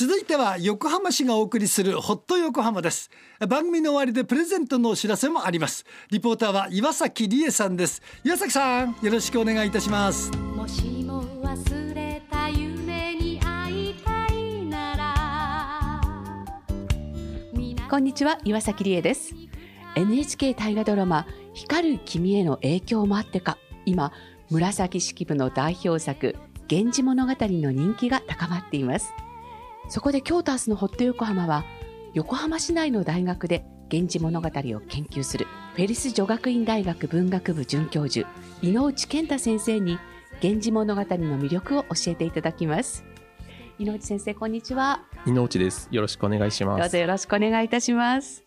続いては横浜市がお送りするホット横浜です。番組の終わりでプレゼントのお知らせもあります。リポーターは岩崎理恵さんです。岩崎さんよろしくお願いいたします。もしも忘れた夢に会いたいなら。こんにちは岩崎理恵です。NHK 大河ドラマ光る君への影響もあってか。今紫式部の代表作源氏物語の人気が高まっていますそこで京都明日のホット横浜は横浜市内の大学で源氏物語を研究するフェリス女学院大学文学部准教授井内健太先生に源氏物語の魅力を教えていただきます。井内先生こんにちは。井内ですよろしくお願いします。どうぞよろしくお願いいたします。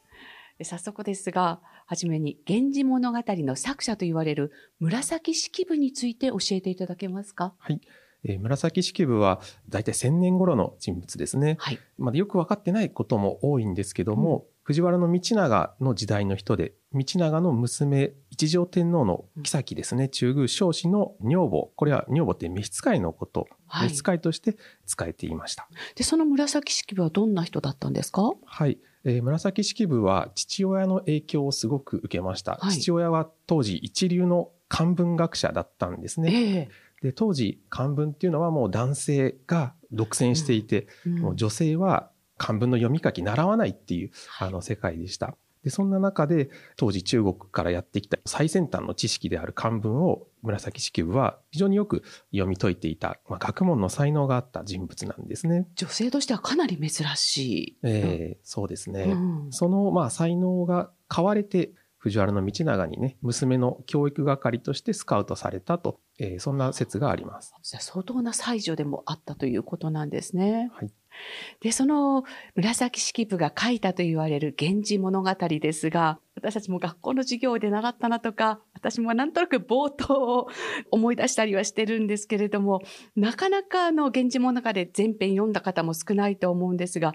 早速ですがはじめに源氏物語の作者と言われる紫式部について教えていただけますか？はい。えー、紫式部は大体1000年頃の人物ですね。はい。まだよく分かってないことも多いんですけども、うん、藤原道長の時代の人で、道長の娘、一条天皇の妃ですね、うん、中宮彰子の女房、これは女房って召使いのこと、はい、召使いとして使えていました。で、その紫式部はどんな人だったんですか？はい。えー、紫式部は父親の影響をすごく受けました。はい、父親は当時一流の漢文学者だったんですね。えーで、当時、漢文っていうのはもう男性が独占していて、うんうん、もう女性は漢文の読み書き習わないっていう、あの世界でした。で、そんな中で、当時中国からやってきた最先端の知識である漢文を紫式部は非常によく読み解いていた、まあ、学問の才能があった人物なんですね。女性としてはかなり珍しい。ええー、そうですね。うん、その、まあ、才能が買われて、藤原道長にね、娘の教育係としてスカウトされたと、えー、そんな説があります。相当な才女でもあったということなんですね。はい。で、その紫式部が書いたと言われる源氏物語ですが、私たちも学校の授業で習ったなとか、私もなんとなく冒頭を思い出したりはしてるんですけれども、なかなかの源氏物語全編読んだ方も少ないと思うんですが、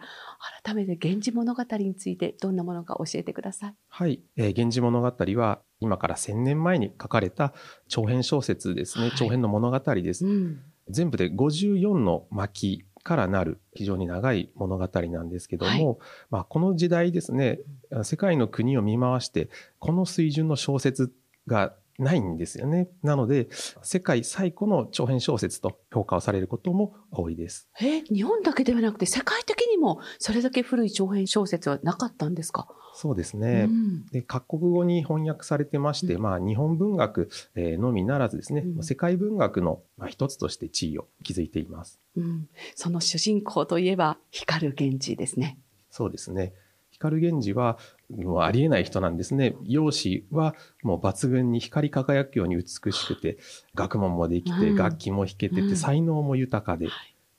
改めて源氏物語についてどんなものか教えてください。はい。えー、源氏物語は今から1000年前に書かれた長編小説ですね。はい、長編の物語です。うん、全部で54の巻からなる非常に長い物語なんですけども、はい、まあ、この時代ですね、世界の国を見回して、この水準の小説がないんですよね。なので、世界最古の長編小説と評価をされることも多いです。え、日本だけではなくて世界的にもそれだけ古い長編小説はなかったんですか？そうですね、うん、で。各国語に翻訳されてまして、うん、まあ日本文学のみならずですね、うん、世界文学の一つとして地位を築いています。うん、その主人公といえば光源氏ですね。そうですね。光源氏はもうありえない人なんですね。容姿はもう抜群に光り輝くように美しくて、学問もできて、楽器も弾けてて、才能も豊かで、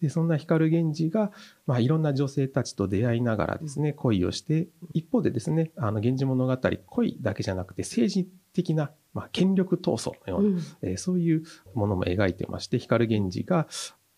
で、そんな光源氏が、まあ、いろんな女性たちと出会いながらですね、恋をして、一方でですね、あの、源氏物語、恋だけじゃなくて、政治的な、まあ、権力闘争のような、うん、えー、そういうものも描いてまして、光源氏が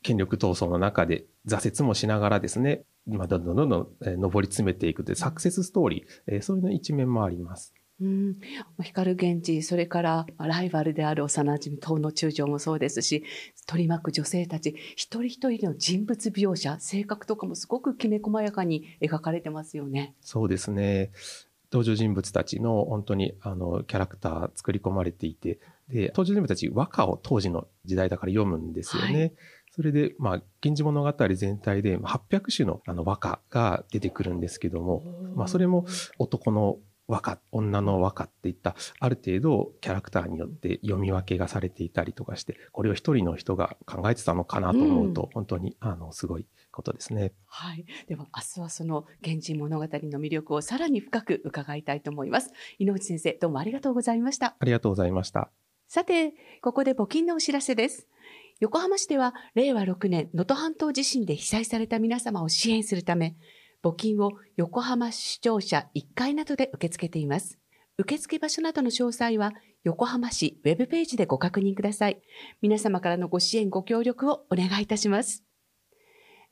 権力闘争の中で挫折もしながらですね、まあ、どんどんどんどん、えー、上り詰めていくというサクセスストーリー、えー、そういうの一面もあります。うん、光源氏、それからライバルである幼馴染東野中将もそうですし、取り巻く女性たち、一人一人の人物描写、性格とかもすごくきめ細やかに描かれてますよね。そうですね。登場人物たちの本当にあのキャラクター作り込まれていて、で、登場人物たち和歌を当時の時代だから読むんですよね。はいそれで、まあ、源氏物語全体で800種のあの和歌が出てくるんですけども、まあ、それも男の和歌、女の和歌っていった、ある程度キャラクターによって読み分けがされていたりとかして、これを一人の人が考えてたのかなと思うと、うん、本当に、あの、すごいことですね。はい。では、明日はその源氏物語の魅力をさらに深く伺いたいと思います。井上先生、どうもありがとうございました。ありがとうございました。さて、ここで募金のお知らせです。横浜市では、令和6年、能登半島地震で被災された皆様を支援するため、募金を横浜市庁舎1階などで受け付けています。受付場所などの詳細は横浜市ウェブページでご確認ください。皆様からのご支援ご協力をお願いいたします。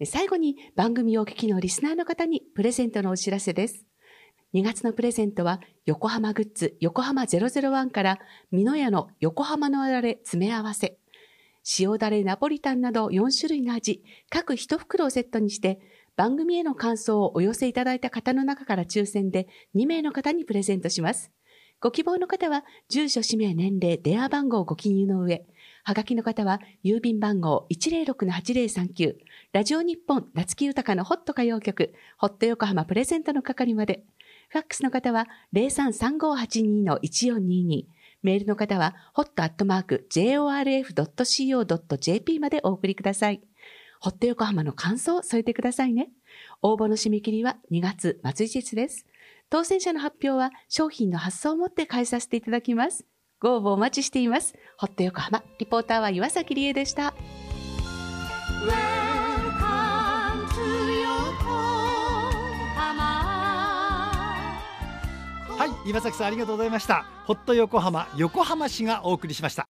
最後に番組をお聞きのリスナーの方にプレゼントのお知らせです。2月のプレゼントは横浜グッズ横浜001から美濃屋の横浜のあられ詰め合わせ。塩だれナポリタンなど4種類の味、各1袋をセットにして番組への感想をお寄せいただいた方の中から抽選で2名の方にプレゼントします。ご希望の方は、住所、氏名、年齢、電話番号をご記入の上、はがきの方は、郵便番号106-8039、ラジオ日本、夏木豊のホット歌謡曲、ホット横浜プレゼントの係まで、ファックスの方は033582-1422。メールの方は hot.jorf.co.jp までお送りください。ホット横浜の感想を添えてくださいね。応募の締め切りは2月末日です。当選者の発表は商品の発送をもって返させていただきます。ご応募お待ちしています。ホット横浜、リポーターは岩崎理恵でした。岩崎さんありがとうございました。ホット横浜横浜市がお送りしました。